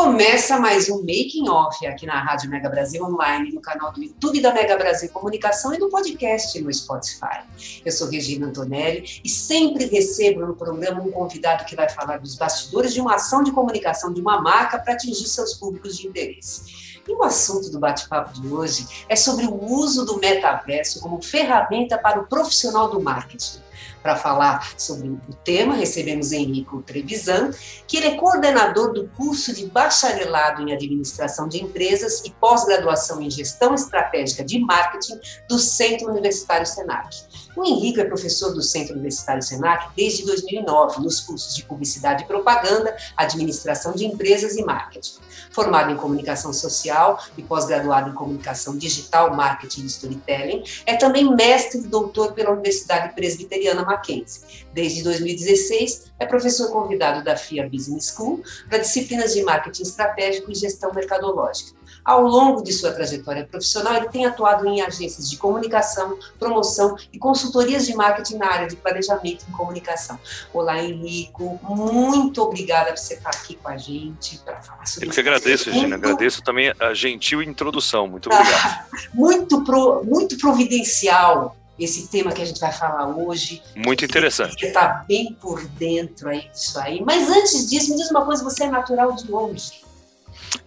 Começa mais um Making Off aqui na Rádio Mega Brasil Online, no canal do YouTube da Mega Brasil Comunicação e no podcast no Spotify. Eu sou Regina Antonelli e sempre recebo no programa um convidado que vai falar dos bastidores de uma ação de comunicação de uma marca para atingir seus públicos de interesse. E o assunto do bate-papo de hoje é sobre o uso do metaverso como ferramenta para o profissional do marketing. Para falar sobre o tema, recebemos Henrico Trevisan, que ele é coordenador do curso de bacharelado em administração de empresas e pós-graduação em gestão estratégica de marketing do Centro Universitário Senac. O Henrico é professor do Centro Universitário Senac desde 2009, nos cursos de Publicidade e Propaganda, Administração de Empresas e Marketing. Formado em Comunicação Social e pós-graduado em Comunicação Digital, Marketing e Storytelling, é também mestre e doutor pela Universidade Presbiteriana Mackenzie. Desde 2016, é professor convidado da FIA Business School para disciplinas de Marketing Estratégico e Gestão Mercadológica. Ao longo de sua trajetória profissional, ele tem atuado em agências de comunicação, promoção e consultorias de marketing na área de planejamento e comunicação. Olá, Henrico, muito obrigada por você estar aqui com a gente para falar sobre Eu que agradeço, Regina, muito... agradeço também a gentil introdução, muito obrigado. Muito, pro, muito providencial esse tema que a gente vai falar hoje. Muito interessante. Você está bem por dentro aí disso aí. Mas antes disso, me diz uma coisa, você é natural de onde?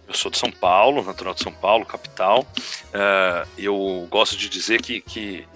Eu sou de São Paulo, natural de São Paulo, capital. Uh, eu gosto de dizer que, que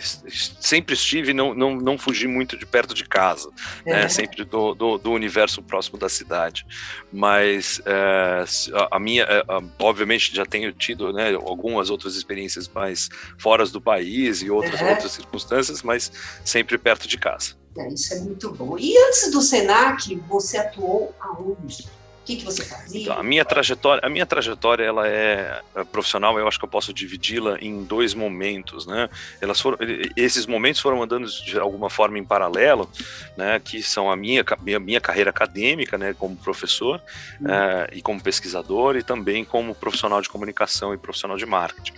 sempre estive não, não, não fugi muito de perto de casa, né? é. né? sempre do, do, do, universo próximo da cidade. Mas uh, a minha, uh, obviamente, já tenho tido né, algumas outras experiências mais fora do país e outras, é. outras circunstâncias, mas sempre perto de casa. É, isso é muito bom. E antes do Senac, você atuou aonde? Que, que você fazia? Então, a minha trajetória, a minha trajetória ela é, é profissional. Eu acho que eu posso dividi-la em dois momentos, né? Elas foram, esses momentos foram andando de alguma forma em paralelo, né? Que são a minha minha, minha carreira acadêmica, né? Como professor hum. é, e como pesquisador e também como profissional de comunicação e profissional de marketing.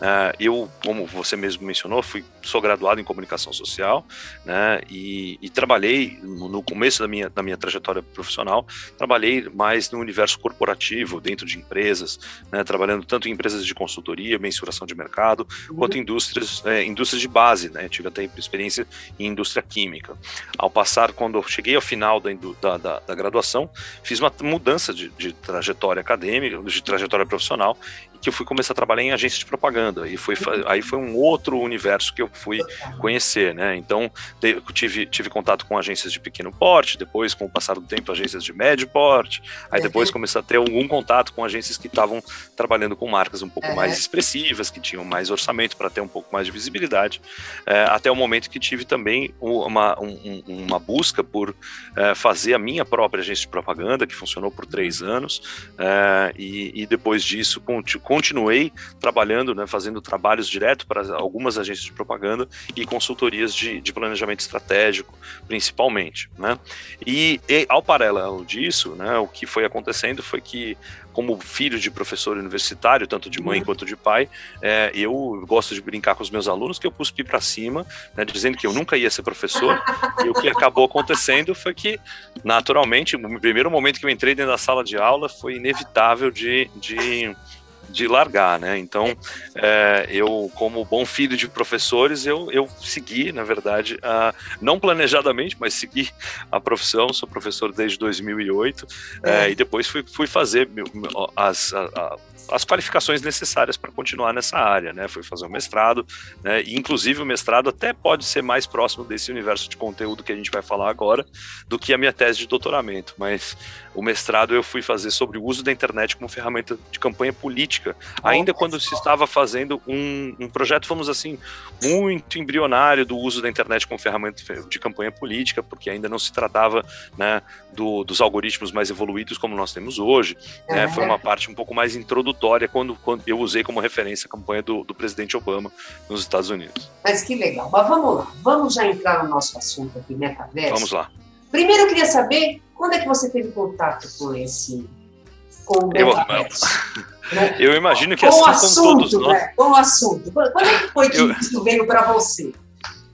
É, eu, como você mesmo mencionou, fui sou graduado em comunicação social, né? E, e trabalhei no começo da minha da minha trajetória profissional, trabalhei mais mais no universo corporativo, dentro de empresas, né, trabalhando tanto em empresas de consultoria, mensuração de mercado, uhum. quanto indústrias, é, indústrias de base, né, tive até experiência em indústria química. Ao passar, quando eu cheguei ao final da, da, da, da graduação, fiz uma mudança de, de trajetória acadêmica, de trajetória profissional, que eu fui começar a trabalhar em agência de propaganda. E foi aí foi um outro universo que eu fui conhecer, né? Então tive tive contato com agências de pequeno porte, depois com o passar do tempo agências de médio porte, aí depois comecei a ter algum contato com agências que estavam trabalhando com marcas um pouco mais expressivas, que tinham mais orçamento para ter um pouco mais de visibilidade, é, até o momento que tive também uma, um, uma busca por é, fazer a minha própria agência de propaganda que funcionou por três anos é, e, e depois disso com continuei trabalhando, né, fazendo trabalhos direto para algumas agências de propaganda e consultorias de, de planejamento estratégico, principalmente. Né? E, e, ao paralelo disso, né, o que foi acontecendo foi que como filho de professor universitário, tanto de mãe uhum. quanto de pai, é, eu gosto de brincar com os meus alunos que eu cuspi para cima, né, dizendo que eu nunca ia ser professor. e o que acabou acontecendo foi que, naturalmente, o primeiro momento que eu entrei dentro da sala de aula foi inevitável de, de de largar, né? Então, é, eu, como bom filho de professores, eu, eu segui, na verdade, a, não planejadamente, mas segui a profissão. Sou professor desde 2008 é. É, e depois fui, fui fazer as, a, a, as qualificações necessárias para continuar nessa área, né? Fui fazer o um mestrado, né? E, inclusive o mestrado até pode ser mais próximo desse universo de conteúdo que a gente vai falar agora do que a minha tese de doutoramento, mas o mestrado eu fui fazer sobre o uso da internet como ferramenta de campanha política, ainda quando se estava fazendo um, um projeto, vamos assim, muito embrionário do uso da internet como ferramenta de campanha política, porque ainda não se tratava né, do, dos algoritmos mais evoluídos como nós temos hoje. Né, foi uma parte um pouco mais introdutória quando, quando eu usei como referência a campanha do, do presidente Obama nos Estados Unidos. Mas que legal. Mas vamos lá, vamos já entrar no nosso assunto aqui, metaverso. Vamos lá. Primeiro eu queria saber quando é que você teve contato com esse com o metaverso? Eu, né? eu imagino que com assim assunto, como todos nós. Né? Com o assunto. Quando é que foi que Eu- isso veio para você?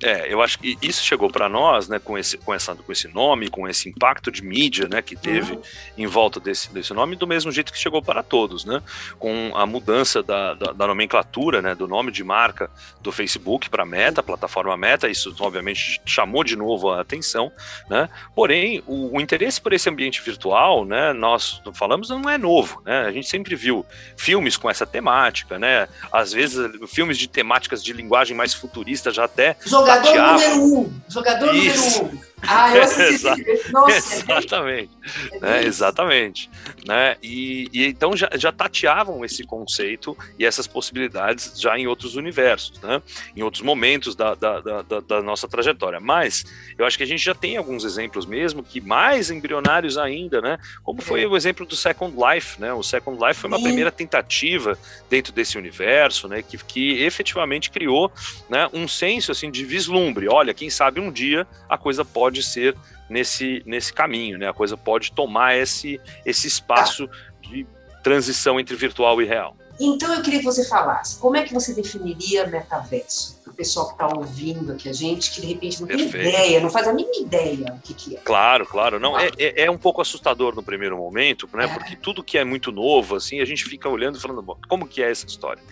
É, eu acho que isso chegou para nós, né, com esse, com, essa, com esse nome, com esse impacto de mídia, né, que teve em volta desse, desse nome, do mesmo jeito que chegou para todos, né, com a mudança da, da, da nomenclatura, né, do nome de marca do Facebook para Meta, plataforma Meta, isso obviamente chamou de novo a atenção, né, porém o, o interesse por esse ambiente virtual, né, nós falamos não é novo, né, a gente sempre viu filmes com essa temática, né, às vezes filmes de temáticas de linguagem mais futurista já até Jogador número um. Jogador Isso. número um. Ah, eu assisti. Nossa, Exatamente, é né, exatamente, né, e, e então já, já tateavam esse conceito e essas possibilidades já em outros universos, né, em outros momentos da, da, da, da- nossa trajetória, mas eu acho que a gente já tem alguns exemplos mesmo que mais embrionários ainda, né, como foi o exemplo do Second Life, né, o Second Life foi uma Sim. primeira tentativa dentro desse universo, né, que, que efetivamente criou, né, um senso assim de vislumbre, olha, quem sabe um dia a coisa pode ser nesse, nesse caminho, né? A coisa pode tomar esse, esse espaço de transição entre virtual e real. Então eu queria que você falasse, como é que você definiria metaverso? Para o pessoal que está ouvindo aqui a gente, que de repente não tem Perfeito. ideia, não faz a mínima ideia o que, que é. Claro, claro. Não, é, é, é um pouco assustador no primeiro momento, né? Porque tudo que é muito novo, assim, a gente fica olhando e falando, como que é essa história?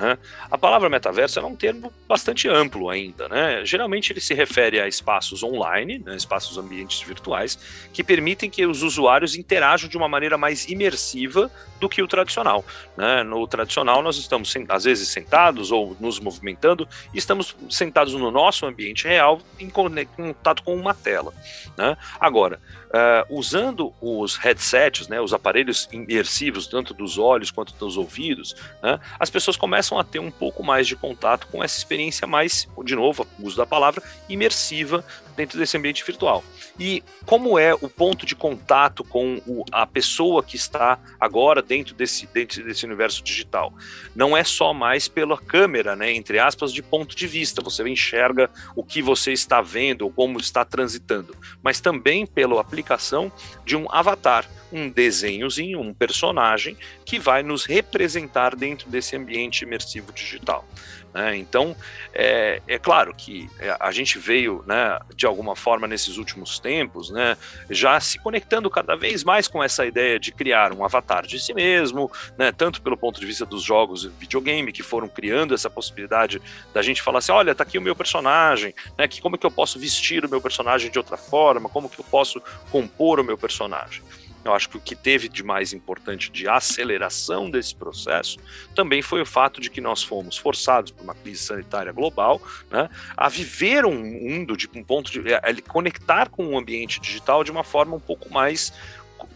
Hã? A palavra metaverso é um termo bastante amplo ainda, né? Geralmente ele se refere a espaços online, né? espaços ambientes virtuais, que permitem que os usuários interajam de uma maneira mais imersiva do que o tradicional. Né? No tradicional, nós estamos às vezes sentados ou nos movimentando e estamos sentados no nosso ambiente real em contato com uma tela. Né? Agora, eh, usando os headsets, né, os aparelhos imersivos, tanto dos olhos quanto dos ouvidos, né, as pessoas começam a ter um pouco mais de contato com essa experiência mais, de novo, uso da palavra, imersiva dentro desse ambiente virtual. E como é o ponto de contato com o- a pessoa que está agora dentro desse, dentro desse universo digital? Não é só mais pela câmera, né, entre aspas, de ponto de vista. Você enxerga o que você está vendo ou como está transitando, mas também pela aplicação de um avatar, um desenhozinho, um personagem que vai nos representar dentro desse ambiente imersivo digital. né? Então, é, é claro que é, a gente veio, né, de alguma forma, nesses últimos tempos, né, já se conectando cada vez mais com essa ideia de criar um avatar de si mesmo, né, tanto pelo ponto de vista dos jogos de videogame, que foram criando essa possibilidade da gente falar assim, olha, tá aqui o meu personagem, né, que como que eu posso vestir o meu personagem de outra forma, como que eu posso compor o meu personagem. Eu acho que o que teve de mais importante de aceleração desse processo também foi o fato de que nós fomos forçados por uma crise sanitária global né, a viver um mundo de um ponto de a, a conectar com o ambiente digital de uma forma um pouco mais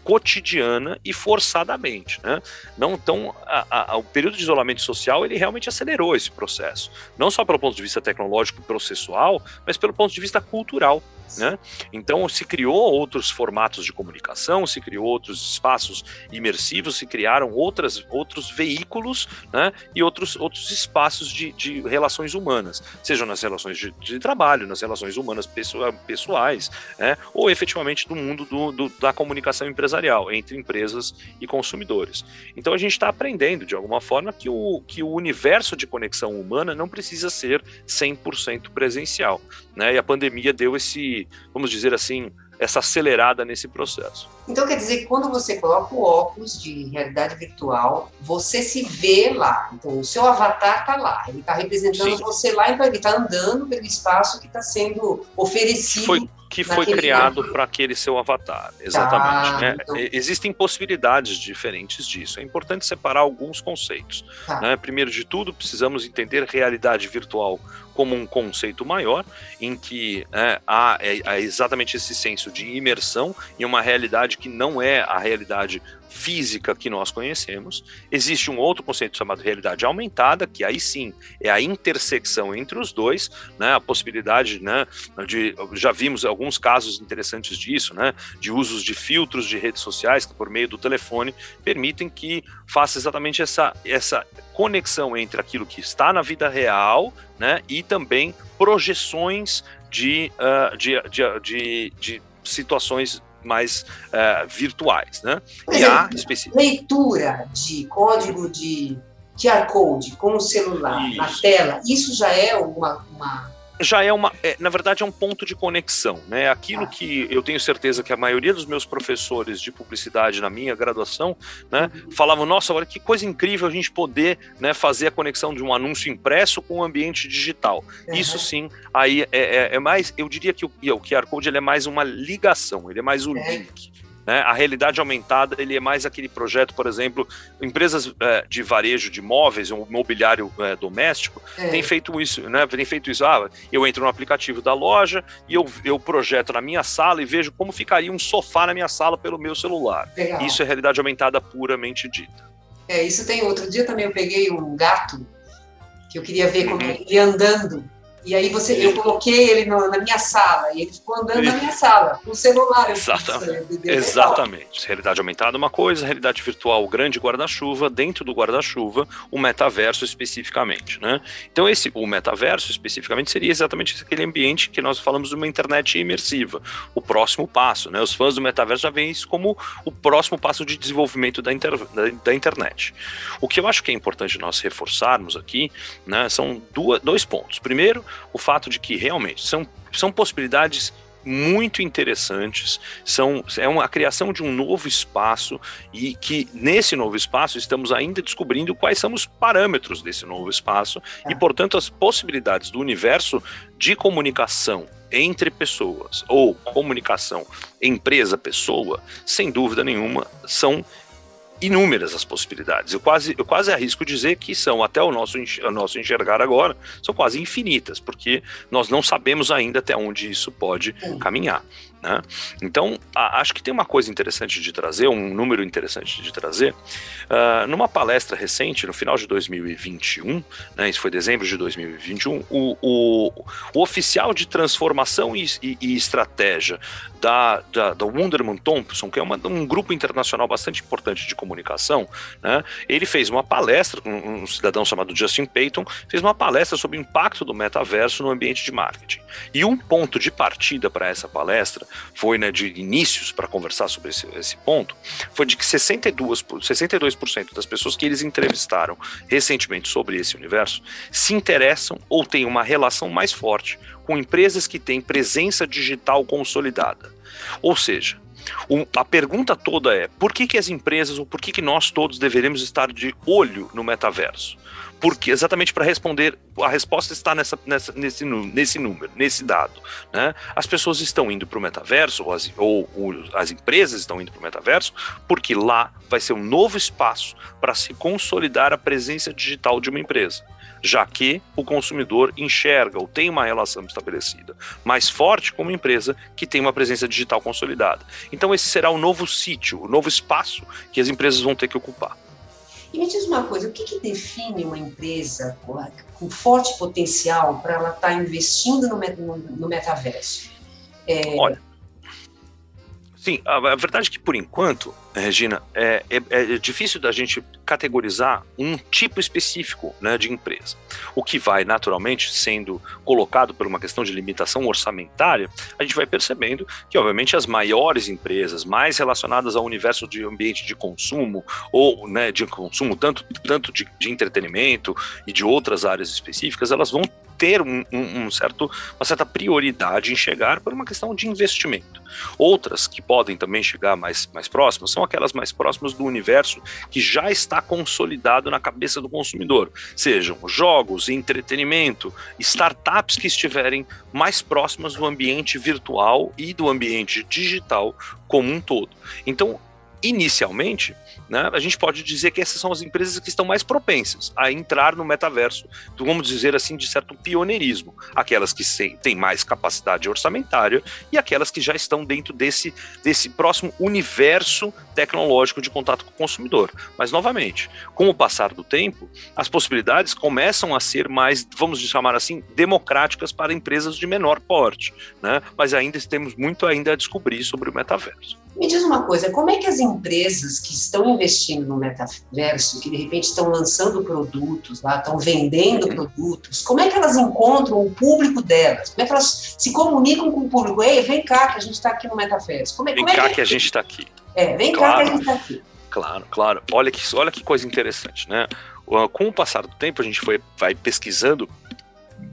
cotidiana e forçadamente, né? Não então a- a- o período de isolamento social ele realmente acelerou esse processo, não só pelo ponto de vista tecnológico e processual, mas pelo ponto de vista cultural. Né? Então se criou outros formatos de comunicação, se criou outros espaços imersivos, se criaram outras, outros veículos né? e outros, outros espaços de, de relações humanas, sejam nas relações de, de trabalho, nas relações humanas pessoa- pessoais, né? ou efetivamente do mundo do, do- da comunicação empresarial entre empresas e consumidores. Então a gente está aprendendo de alguma forma que o, que o universo de conexão humana não precisa ser 100% presencial, né? E a pandemia deu esse, vamos dizer assim, essa acelerada nesse processo. Então quer dizer que quando você coloca o óculos de realidade virtual, você se vê lá. Então o seu avatar está lá, ele está representando Sim. você lá, então ele está andando pelo espaço que está sendo oferecido Foi que foi criado para aquele seu avatar. Exatamente. Tá, né? então... Existem possibilidades diferentes disso. É importante separar alguns conceitos. Tá. Né? Primeiro de tudo, precisamos entender realidade virtual como um conceito maior, em que é, há, é, há, exatamente esse senso de imersão em uma realidade que não é a realidade física que nós conhecemos. Existe um outro conceito chamado realidade aumentada, que aí sim é a intersecção entre os dois, né, a possibilidade né, de. Já vimos alguns casos interessantes disso, né, de usos de filtros de redes sociais que, por meio do telefone, permitem que faça exatamente essa, essa conexão entre aquilo que está na vida real né, e também projeções de, uh, de, de, de, de situações mais uh, virtuais, né? E há específico. leitura de código de QR Code com o celular isso. na tela, isso já é uma, uma já é uma, é, na verdade, é um ponto de conexão, né? Aquilo que eu tenho certeza que a maioria dos meus professores de publicidade na minha graduação, né, falavam: nossa, olha que coisa incrível a gente poder, né, fazer a conexão de um anúncio impresso com o ambiente digital. Uhum. Isso sim, aí é, é, é, mais, eu diria que o, o QR Code ele é mais uma ligação, ele é mais o é. link. Né? A realidade aumentada ele é mais aquele projeto, por exemplo, empresas é, de varejo de móveis, um mobiliário é, doméstico, é. tem feito isso, né? Tem feito isso. Ah, eu entro no aplicativo da loja e eu, eu projeto na minha sala e vejo como ficaria um sofá na minha sala pelo meu celular. Legal. Isso é realidade aumentada puramente dita. É, isso tem outro dia também eu peguei um gato que eu queria ver como uhum. ele andando e aí você, eu coloquei ele no, na minha sala e ele ficou andando na minha sala, com o celular. Exatamente. Exatamente. Realidade aumentada é uma coisa, realidade virtual, o grande guarda-chuva, dentro do guarda-chuva, o metaverso especificamente, né? Então esse, o metaverso especificamente seria exatamente aquele ambiente que nós falamos de uma internet imersiva, o próximo passo, né? Os fãs do metaverso já veem isso como o próximo passo de desenvolvimento da, inter, da, da internet. O que eu acho que é importante nós reforçarmos aqui, né, são duas, dois pontos. Primeiro, o fato de que realmente são, são possibilidades muito interessantes, são é uma a criação de um novo espaço e que nesse novo espaço estamos ainda descobrindo quais são os parâmetros desse novo espaço é. e portanto as possibilidades do universo de comunicação entre pessoas ou comunicação empresa pessoa, sem dúvida nenhuma, são inúmeras as possibilidades. Eu quase, eu quase arrisco dizer que são, até o nosso, o nosso enxergar agora, são quase infinitas, porque nós não sabemos ainda até onde isso pode caminhar. Né? Então, a, acho que tem uma coisa interessante de trazer, um número interessante de trazer. Uh, numa palestra recente, no final de 2021, né, isso foi dezembro de 2021, o, o, o oficial de transformação e, e, e estratégia da, da, da Wunderman Thompson, que é uma, um grupo internacional bastante importante de comunicação, né, ele fez uma palestra, um, um cidadão chamado Justin Payton, fez uma palestra sobre o impacto do metaverso no ambiente de marketing. E um ponto de partida para essa palestra foi né, de inícios para conversar sobre esse, esse, ponto, foi de que 62, 62% das pessoas que eles entrevistaram recentemente sobre esse universo se interessam ou têm uma relação mais forte com empresas que têm presença digital consolidada. Ou seja, a pergunta toda é: por que, que as empresas ou por que, que nós todos deveremos estar de olho no metaverso? Porque exatamente para responder, a resposta está nessa, nessa, nesse, nesse número, nesse dado. Né? As pessoas estão indo para o metaverso, ou as, ou, ou as empresas estão indo para o metaverso, porque lá vai ser um novo espaço para se consolidar a presença digital de uma empresa já que o consumidor enxerga ou tem uma relação estabelecida mais forte com uma empresa que tem uma presença digital consolidada. Então, esse será o novo sítio, o novo espaço que as empresas vão ter que ocupar. E me diz uma coisa, o que, que define uma empresa com forte potencial para ela estar tá investindo no, no, no metaverso? É... Olha, sim, a, a verdade é que por enquanto Regina, é, é, é, difícil da gente categorizar um tipo específico né, de empresa. O que vai naturalmente sendo colocado por uma questão de limitação orçamentária, a gente vai percebendo que, obviamente, as maiores empresas, mais relacionadas ao universo de ambiente de consumo, ou né, de consumo tanto, tanto de, de entretenimento e de outras áreas específicas, elas vão ter um, um, um, certo, uma certa prioridade em chegar por uma questão de investimento. Outras que podem também chegar mais, mais próximas são aquelas mais próximas do universo que já está consolidado na cabeça do consumidor, sejam jogos, entretenimento, startups que estiverem mais próximas do ambiente virtual e do ambiente digital como um todo. Então, inicialmente, né, a gente pode dizer que essas são as empresas que estão mais propensas a entrar no metaverso, vamos dizer assim, de certo pioneirismo. Aquelas que têm mais capacidade orçamentária e aquelas que já estão dentro desse, desse próximo universo tecnológico de contato com o consumidor. Mas, novamente, com o passar do tempo, as possibilidades começam a ser mais, vamos chamar assim, democráticas para empresas de menor porte. Né? Mas ainda temos muito ainda a descobrir sobre o metaverso. Me diz uma coisa, como é que as empresas que estão investindo no metaverso, que de repente estão lançando produtos lá, estão vendendo produtos, como é que elas encontram o público delas? Como é que elas se comunicam com o público? Ei, vem cá que a gente está aqui no metaverso. Como é, vem como cá é que, que a gente está aqui. É, vem claro, cá que a gente está aqui. Claro, claro. Olha que, olha que coisa interessante, né? Com o passar do tempo, a gente foi, vai pesquisando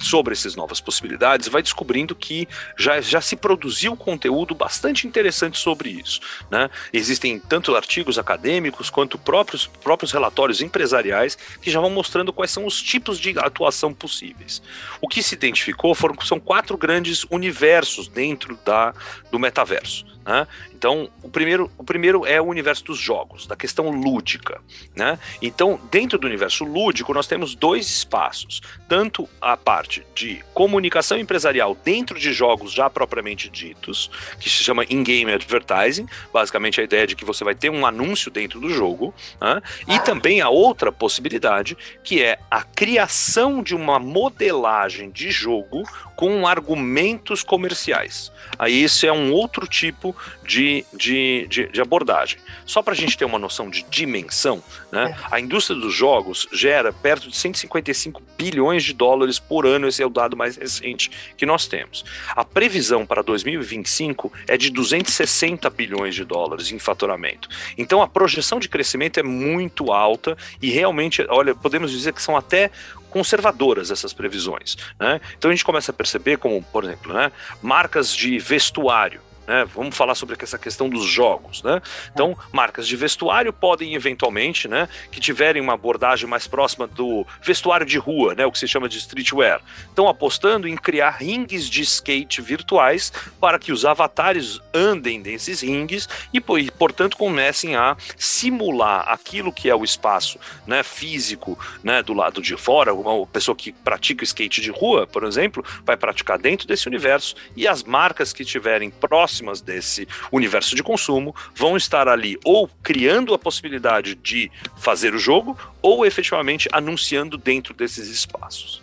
sobre essas novas possibilidades, vai descobrindo que já, já se produziu conteúdo bastante interessante sobre isso. Né? Existem tanto artigos acadêmicos quanto próprios, próprios relatórios empresariais que já vão mostrando quais são os tipos de atuação possíveis. O que se identificou foram, são quatro grandes universos dentro da, do metaverso. Né? Então, o primeiro, o primeiro é o universo dos jogos, da questão lúdica. Né? Então, dentro do universo lúdico, nós temos dois espaços: tanto a parte de comunicação empresarial dentro de jogos já propriamente ditos, que se chama in-game advertising, basicamente a ideia de que você vai ter um anúncio dentro do jogo, né? e também a outra possibilidade, que é a criação de uma modelagem de jogo com argumentos comerciais. Aí esse é um outro tipo de, de, de, de abordagem. Só para a gente ter uma noção de dimensão, né, é. a indústria dos jogos gera perto de 155 bilhões de dólares por ano, esse é o dado mais recente que nós temos. A previsão para 2025 é de 260 bilhões de dólares em faturamento. Então a projeção de crescimento é muito alta e realmente, olha, podemos dizer que são até conservadoras essas previsões. Né? Então a gente começa a perceber como, por exemplo, né, marcas de vestuário né? Vamos falar sobre essa questão dos jogos, né? Então, marcas de vestuário podem eventualmente, né, que tiverem uma abordagem mais próxima do vestuário de rua, né, o que se chama de streetwear, estão apostando em criar ringues de skate virtuais para que os avatares andem nesses ringues e, portanto, comecem a simular aquilo que é o espaço, né, físico, né, do lado de fora. Uma pessoa que pratica skate de rua, por exemplo, vai praticar dentro desse universo e as marcas que estiverem próximas próximas desse universo de consumo vão estar ali ou criando a possibilidade de fazer o jogo ou efetivamente anunciando dentro desses espaços.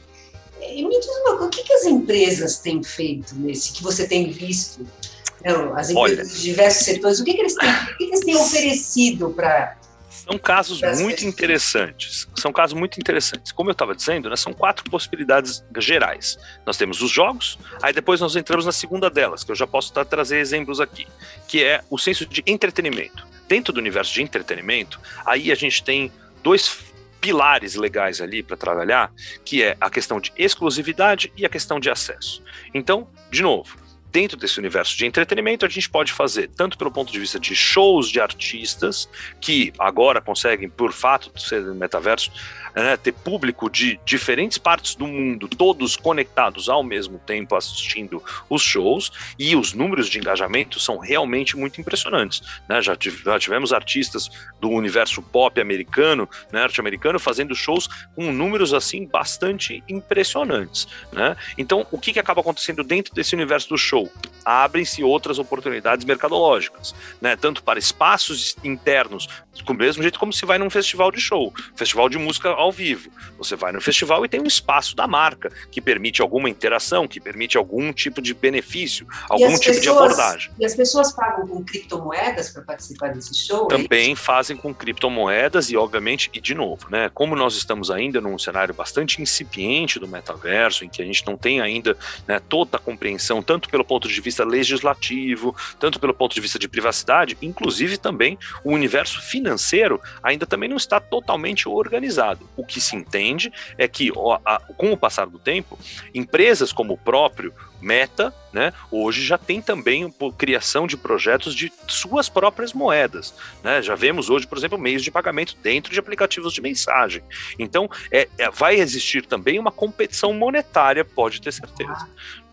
E me diz uma coisa, o que, que as empresas têm feito nesse, que você tem visto? as empresas Olha, de diversos setores, o que, que eles têm, o que, que eles têm oferecido para são casos muito interessantes. São casos muito interessantes. Como eu estava dizendo, né, são quatro possibilidades gerais. Nós temos os jogos, aí depois nós entramos na segunda delas, que eu já posso trazer exemplos aqui, que é o senso de entretenimento. Dentro do universo de entretenimento, aí a gente tem dois pilares legais ali para trabalhar, que é a questão de exclusividade e a questão de acesso. Então, de novo, dentro desse universo de entretenimento, a gente pode fazer tanto pelo ponto de vista de shows de artistas, que agora conseguem, por fato de ser metaverso, né, ter público de diferentes partes do mundo, todos conectados ao mesmo tempo assistindo os shows, e os números de engajamento são realmente muito impressionantes. Né? Já, tivemos artistas do universo pop americano, né, norte-americano, fazendo shows com números assim bastante impressionantes. Né? Então, o que, que acaba acontecendo dentro desse universo do show? Abrem-se outras oportunidades mercadológicas, né? tanto para espaços internos, do mesmo jeito como se vai num festival de show, festival de música ao vivo. Você vai no festival e tem um espaço da marca que permite alguma interação, que permite algum tipo de benefício, algum tipo pessoas, de abordagem. E as pessoas pagam com criptomoedas para participar desse show? É Também é fazem com criptomoedas e, obviamente, e de novo, né? Como nós estamos ainda num cenário bastante incipiente do metaverso, em que a gente não tem ainda né, toda a compreensão, tanto pelo ponto de vista legislativo, tanto pelo ponto de vista de privacidade, inclusive também o universo financeiro financeiro ainda também não está totalmente organizado. O que se entende é que, com o passar do tempo, empresas como o próprio Meta, né, hoje já tem também criação de projetos de suas próprias moedas. Né? Já vemos hoje, por exemplo, meios de pagamento dentro de aplicativos de mensagem. Então, é, é vai existir também uma competição monetária, pode ter certeza.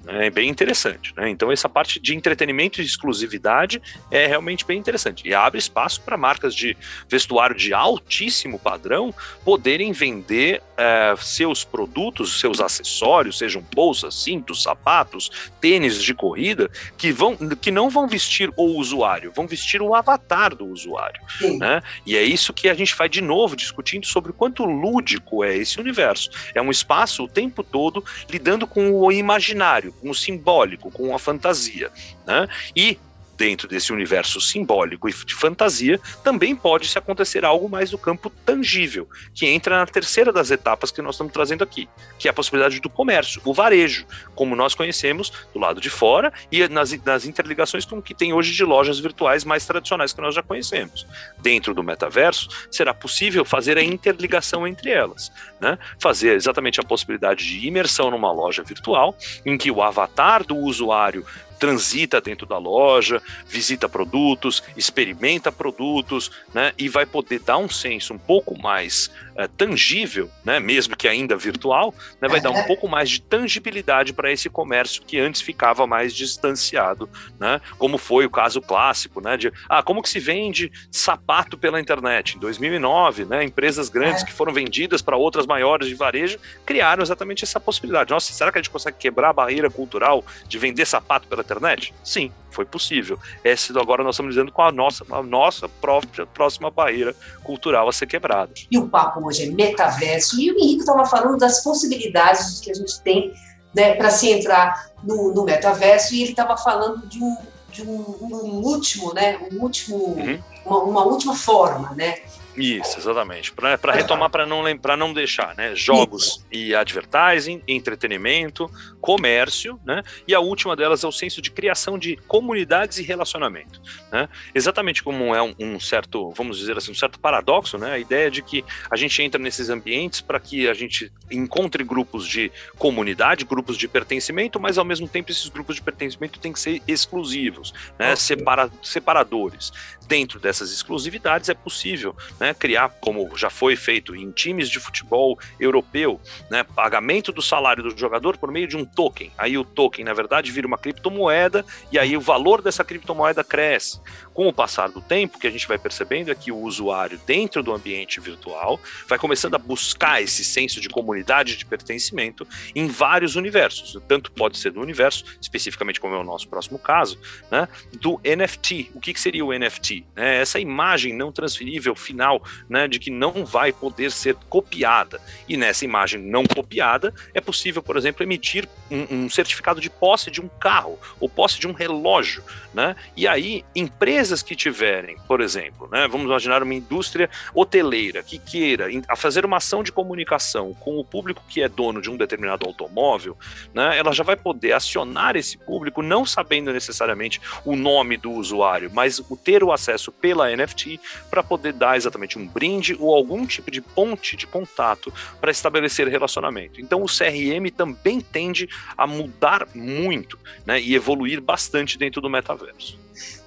É bem interessante. Né? Então, essa parte de entretenimento e exclusividade é realmente bem interessante. E abre espaço para marcas de vestuário de altíssimo padrão poderem vender é, seus produtos, seus acessórios, sejam bolsas, cintos, sapatos, tênis de corrida, que, vão, que não vão vestir o usuário, vão vestir o avatar do usuário. Né? E é isso que a gente vai de novo discutindo sobre o quanto lúdico é esse universo. É um espaço o tempo todo lidando com o imaginário com o simbólico, com a fantasia. Né? E dentro desse universo simbólico e de fantasia, também pode se acontecer algo mais do campo tangível, que entra na terceira das etapas que nós estamos trazendo aqui, que é a possibilidade do comércio, o varejo, como nós conhecemos do lado de fora e nas, nas interligações com o que tem hoje de lojas virtuais mais tradicionais que nós já conhecemos. Dentro do metaverso, será possível fazer a interligação entre elas, né? fazer exatamente a possibilidade de imersão numa loja virtual, em que o avatar do usuário transita dentro da loja, visita produtos, experimenta produtos, né, e vai poder dar um senso um pouco mais uh, tangível, né, mesmo que ainda virtual, né, vai dar um pouco mais de tangibilidade para esse comércio que antes ficava mais distanciado, né, como foi o caso clássico, né, de ah, como que se vende sapato pela internet? Em 2009, né, empresas grandes é. que foram vendidas para outras maiores de varejo criaram exatamente essa possibilidade. Nossa, será que a gente consegue quebrar a barreira cultural de vender sapato pela internet? Sim, foi possível. Esse agora nós estamos dizendo com a nossa, a nossa própria próxima barreira cultural a ser quebrada. E o papo hoje é metaverso. E o Henrique estava falando das possibilidades que a gente tem né, para se entrar no, no, metaverso, e ele estava falando de um, de um, um, último, né, um último, uhum. uma, uma última forma, né? Isso, exatamente. Para retomar, para não, não deixar, né? Jogos e advertising, entretenimento, comércio, né? E a última delas é o senso de criação de comunidades e relacionamento, né? Exatamente como é um, um certo, vamos dizer assim, um certo paradoxo, né? A ideia de que a gente entra nesses ambientes para que a gente encontre grupos de comunidade, grupos de pertencimento, mas ao mesmo tempo esses grupos de pertencimento têm que ser exclusivos, né? Separa, separadores dentro dessas exclusividades é possível né, criar, como já foi feito em times de futebol europeu, né, pagamento do salário do jogador por meio de um token. Aí o token, na verdade, vira uma criptomoeda e aí o valor dessa criptomoeda cresce. Com o passar do tempo, o que a gente vai percebendo é que o usuário, dentro do ambiente virtual, vai começando a buscar esse senso de comunidade de pertencimento em vários universos. Tanto pode ser do universo, especificamente como é o nosso próximo caso, né, do NFT. O que, que seria o NFT? né, essa imagem não transferível final, né, de que não vai poder ser copiada. E nessa imagem não copiada, é possível, por exemplo, emitir um, um certificado de posse de um carro ou posse de um relógio. Né? E aí, empresas que tiverem, por exemplo, né, vamos imaginar uma indústria hoteleira que queira a fazer uma ação de comunicação com o público que é dono de um determinado automóvel, né, ela já vai poder acionar esse público, não sabendo necessariamente o nome do usuário, mas o ter o acesso pela NFT para poder dar exatamente um brinde ou algum tipo de ponte de contato para estabelecer relacionamento. Então o CRM também tende a mudar muito né, e evoluir bastante dentro do metaverso.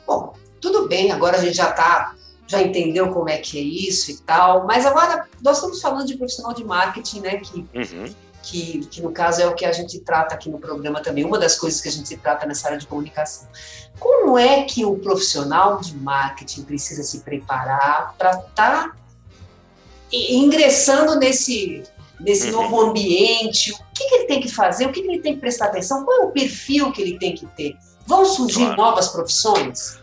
Bom, tudo bem, agora a gente já está já entendeu como é que é isso e tal, mas agora nós estamos falando de profissional de marketing, né, que uhum que, que no caso é o que a gente trata aqui no programa também, uma das coisas que a gente trata nessa área de comunicação. Como é que o profissional de marketing precisa se preparar para estar tá ingressando nesse, nesse uhum. novo ambiente? O que, que, ele tem que fazer? O que, que, ele tem que prestar atenção? Qual é o perfil que ele tem que ter? Vão surgir claro. novas profissões?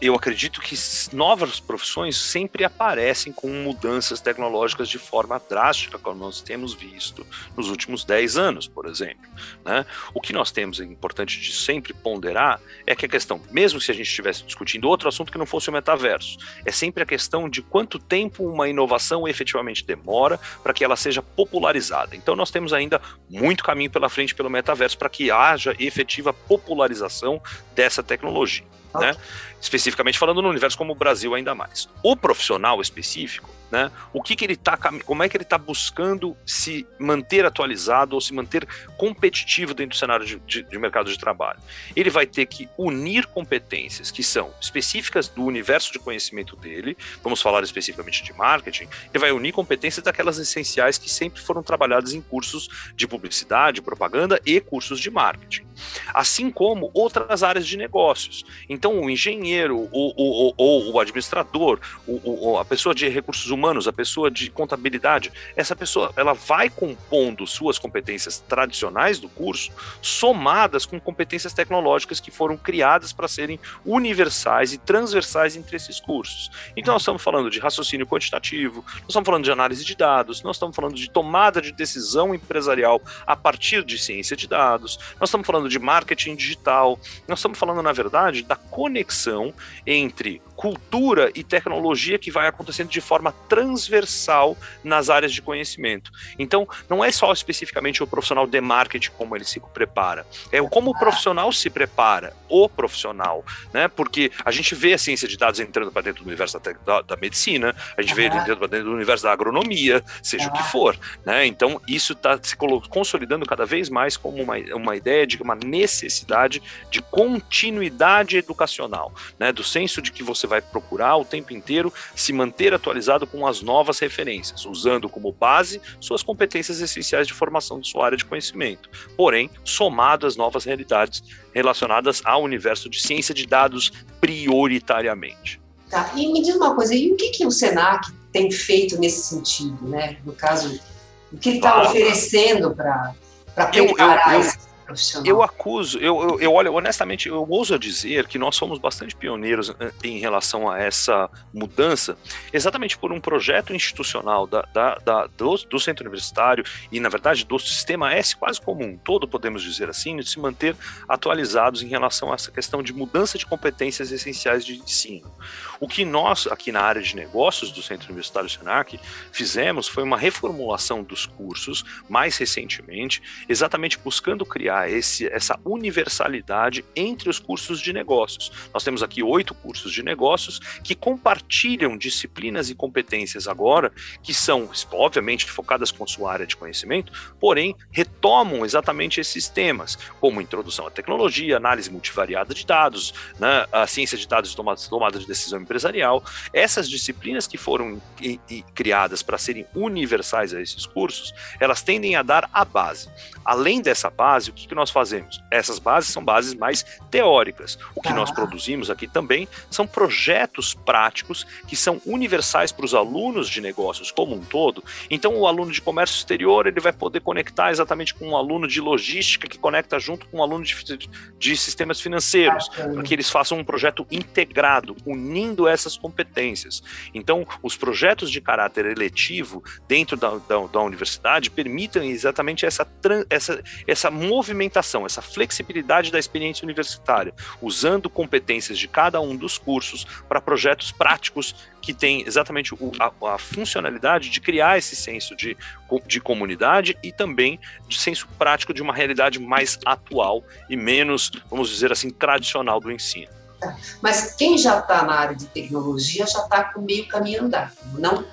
Eu acredito que novas profissões sempre aparecem com mudanças tecnológicas de forma drástica, como nós temos visto nos últimos 10 anos, por exemplo. Né? O que nós temos é importante de sempre ponderar é que a questão, mesmo se a gente estivesse discutindo outro assunto que não fosse o metaverso, é sempre a questão de quanto tempo uma inovação efetivamente demora para que ela seja popularizada. Então nós temos ainda muito caminho pela frente pelo metaverso para que haja efetiva popularização dessa tecnologia. Né? Especificamente falando no universo como o Brasil ainda mais. O profissional específico, né? O que, que ele tá, como é que ele está buscando se manter atualizado ou se manter competitivo dentro do cenário de, de, de, mercado de trabalho? Ele vai ter que unir competências que são específicas do universo de conhecimento dele. Vamos falar especificamente de marketing. Ele vai unir competências daquelas essenciais que sempre foram trabalhadas em cursos de publicidade, propaganda e cursos de marketing, assim como outras áreas de negócios. Então, o engenheiro, ou o, o, o administrador, o, o, a pessoa de recursos humanos humanos, a pessoa de contabilidade, essa pessoa ela vai compondo suas competências tradicionais do curso, somadas com competências tecnológicas que foram criadas para serem universais e transversais entre esses cursos. Então nós estamos falando de raciocínio quantitativo, nós estamos falando de análise de dados, nós estamos falando de tomada de decisão empresarial a partir de ciência de dados, nós estamos falando de marketing digital, nós estamos falando, na verdade, da conexão entre cultura e tecnologia que vai acontecendo de forma transversal nas áreas de conhecimento. Então, não é só especificamente o profissional de marketing como ele se prepara, é como o profissional se prepara, o profissional, né? Porque a gente vê a ciência de dados entrando para dentro do universo da, da, da, medicina, a gente vê ele entrando para dentro do universo da agronomia, seja o que for, né? Então, isso está se consolidando cada vez mais como uma, uma ideia de uma necessidade de continuidade educacional, né? Do senso de que você vai procurar o tempo inteiro se manter atualizado com as novas referências, usando como base suas competências essenciais de formação de sua área de conhecimento, porém, somado às novas realidades relacionadas ao universo de ciência de dados prioritariamente. Tá, e me diz uma coisa, e o que, que o SENAC tem feito nesse sentido, né? No caso, o que ele está ah, oferecendo para preparar eu, eu, eu, profissional? Eu acuso, eu, eu, eu olho, honestamente, eu ouso dizer que nós somos bastante pioneiros eh, em relação a essa mudança, exatamente por um projeto institucional da, da, da do, do, centro universitário e, na verdade, do sistema S quase como um todo, podemos dizer assim, de se manter atualizados em relação a essa questão de mudança de competências essenciais de ensino. O que nós, aqui na área de negócios do Centro Universitário Senac, fizemos foi uma reformulação dos cursos, mais recentemente, exatamente buscando criar esse, essa universalidade entre os cursos de negócios. Nós temos aqui oito cursos de negócios que compartilham disciplinas e competências agora, que são, obviamente, focadas com sua área de conhecimento, porém, retomam exatamente esses temas, como introdução à tecnologia, análise multivariada de dados, né, a ciência de dados tomada, tomada de decisão empresarial. Essas disciplinas que foram e, e criadas para serem universais a esses cursos, elas tendem a dar a base. Além dessa base, o que, que nós fazemos? Essas bases são bases mais teóricas. O que nós produzimos aqui também são projetos práticos que são universais para os alunos de negócios como um todo. Então, o aluno de comércio exterior ele vai poder conectar exatamente com um aluno de logística que conecta junto com um aluno de, de sistemas financeiros, para que eles façam um projeto integrado, unindo essas competências. Então, os projetos de caráter eletivo dentro da, da, da universidade permitem exatamente essa, essa, essa movimentação, essa flexibilidade da experiência universitária, usando competências de cada um dos cursos para projetos práticos que têm exatamente o, a, a, funcionalidade de criar esse senso de, de comunidade e também de senso prático de uma realidade mais atual e menos, vamos dizer assim, tradicional do ensino. Mas quem já está na área de tecnologia já está com meio caminho andado, não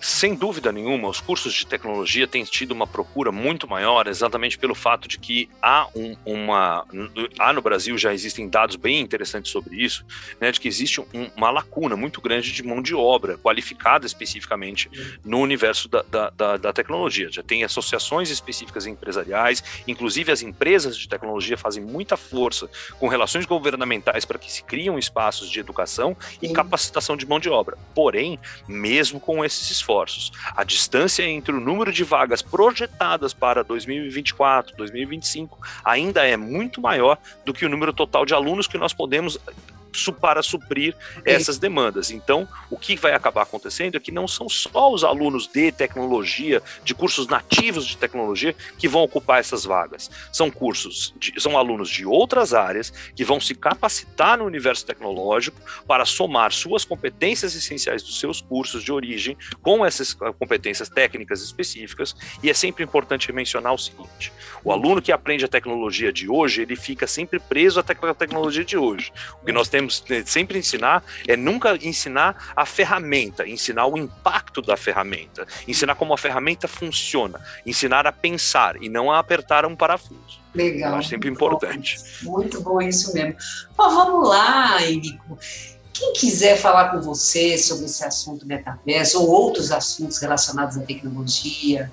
sem dúvida nenhuma, os cursos de tecnologia têm tido uma procura muito maior, exatamente pelo fato de que há um, uma. Há no Brasil já existem dados bem interessantes sobre isso, né, de que existe um, uma lacuna muito grande de mão de obra qualificada especificamente no universo da, da, da, da, tecnologia. Já tem associações específicas empresariais, inclusive as empresas de tecnologia fazem muita força com relações governamentais para que se criam espaços de educação e capacitação de mão de obra. Porém, mesmo com esses esforços. A distância entre o número de vagas projetadas para 2024, 2025 ainda é muito maior do que o número total de alunos que nós podemos para suprir essas demandas. Então, o que vai acabar acontecendo é que não são só os alunos de tecnologia, de cursos nativos de tecnologia, que vão ocupar essas vagas. São cursos, de, são alunos de outras áreas que vão se capacitar no universo tecnológico para somar suas competências essenciais dos seus cursos de origem com essas competências técnicas específicas. E é sempre importante mencionar o seguinte: o aluno que aprende a tecnologia de hoje, ele fica sempre preso à tecnologia de hoje. O que nós temos temos sempre ensinar é nunca ensinar a ferramenta, ensinar o impacto da ferramenta, ensinar como a ferramenta funciona, ensinar a pensar e não a apertar um parafuso. Legal. Eu acho sempre importante. Bom. Muito bom isso mesmo. Bom, vamos lá, Henrico. Quem quiser falar com você sobre esse assunto metaverso ou outros assuntos relacionados à tecnologia,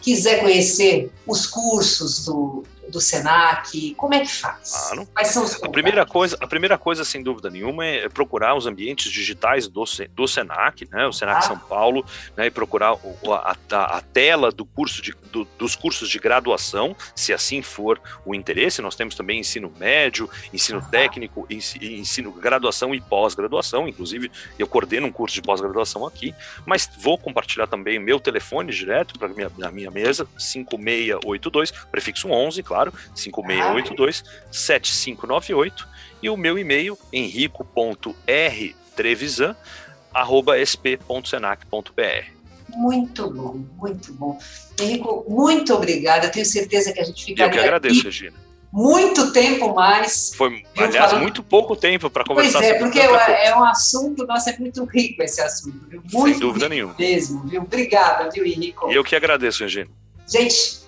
quiser conhecer os cursos do, do Senac, como é que faz? Claro. Quais são os a primeira coisa, a primeira coisa, sem dúvida nenhuma, é procurar os ambientes digitais do, do Senac, né, o Senac ah. São Paulo, né, e procurar o, a, a, tela do curso de, do, dos cursos de graduação, se assim for o interesse. Nós temos também ensino médio, ensino ah. técnico, ensino graduação e pós-graduação. Inclusive, eu coordeno um curso de pós-graduação aqui, mas vou compartilhar também meu telefone direto para minha, a minha mesa, 5682, prefixo 11, claro claro, 5682 7598 e o meu e-mail henrico.rtrevisan@sp.senac.br. Muito bom, muito bom. Henrico, muito obrigada. Eu tenho certeza que a gente fica. Eu que agradeço, Regina muito tempo mais. Foi, aliás, falando... muito pouco tempo para conversar pois é, porque é, é, um assunto, nossa, é muito rico esse assunto, viu? Muito Sem dúvida nenhuma. Mesmo, viu? Obrigada, viu, Henrico? E eu que agradeço, Regina. Gente,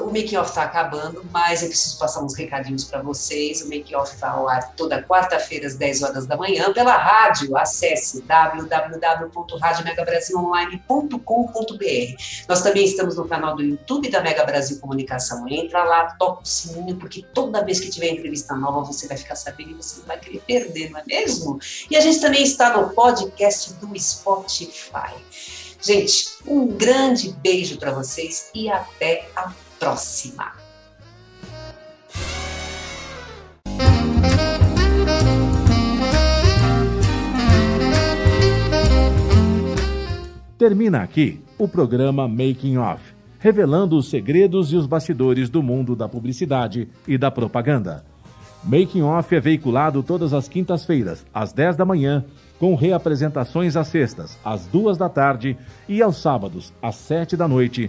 o, Make Off está acabando, mas eu preciso passar uns recadinhos para vocês. O Make Off vai ao ar toda quarta-feira às 10 horas da manhã pela rádio. Acesse www.radiomegabrasilonline.com.br. Nós também estamos no canal do YouTube da Mega Brasil Comunicação. Entra lá, toca o sininho, porque toda vez que tiver entrevista nova você vai ficar sabendo e você não vai querer perder, não é mesmo? E a gente também está no podcast do Spotify. Gente, um grande beijo para vocês e até a próxima. Termina aqui o programa Making Off, revelando os segredos e os bastidores do mundo da publicidade e da propaganda. Making Off é veiculado todas as quintas-feiras, às 10 da manhã, com reapresentações às sextas, às duas da tarde e aos sábados, às sete da noite,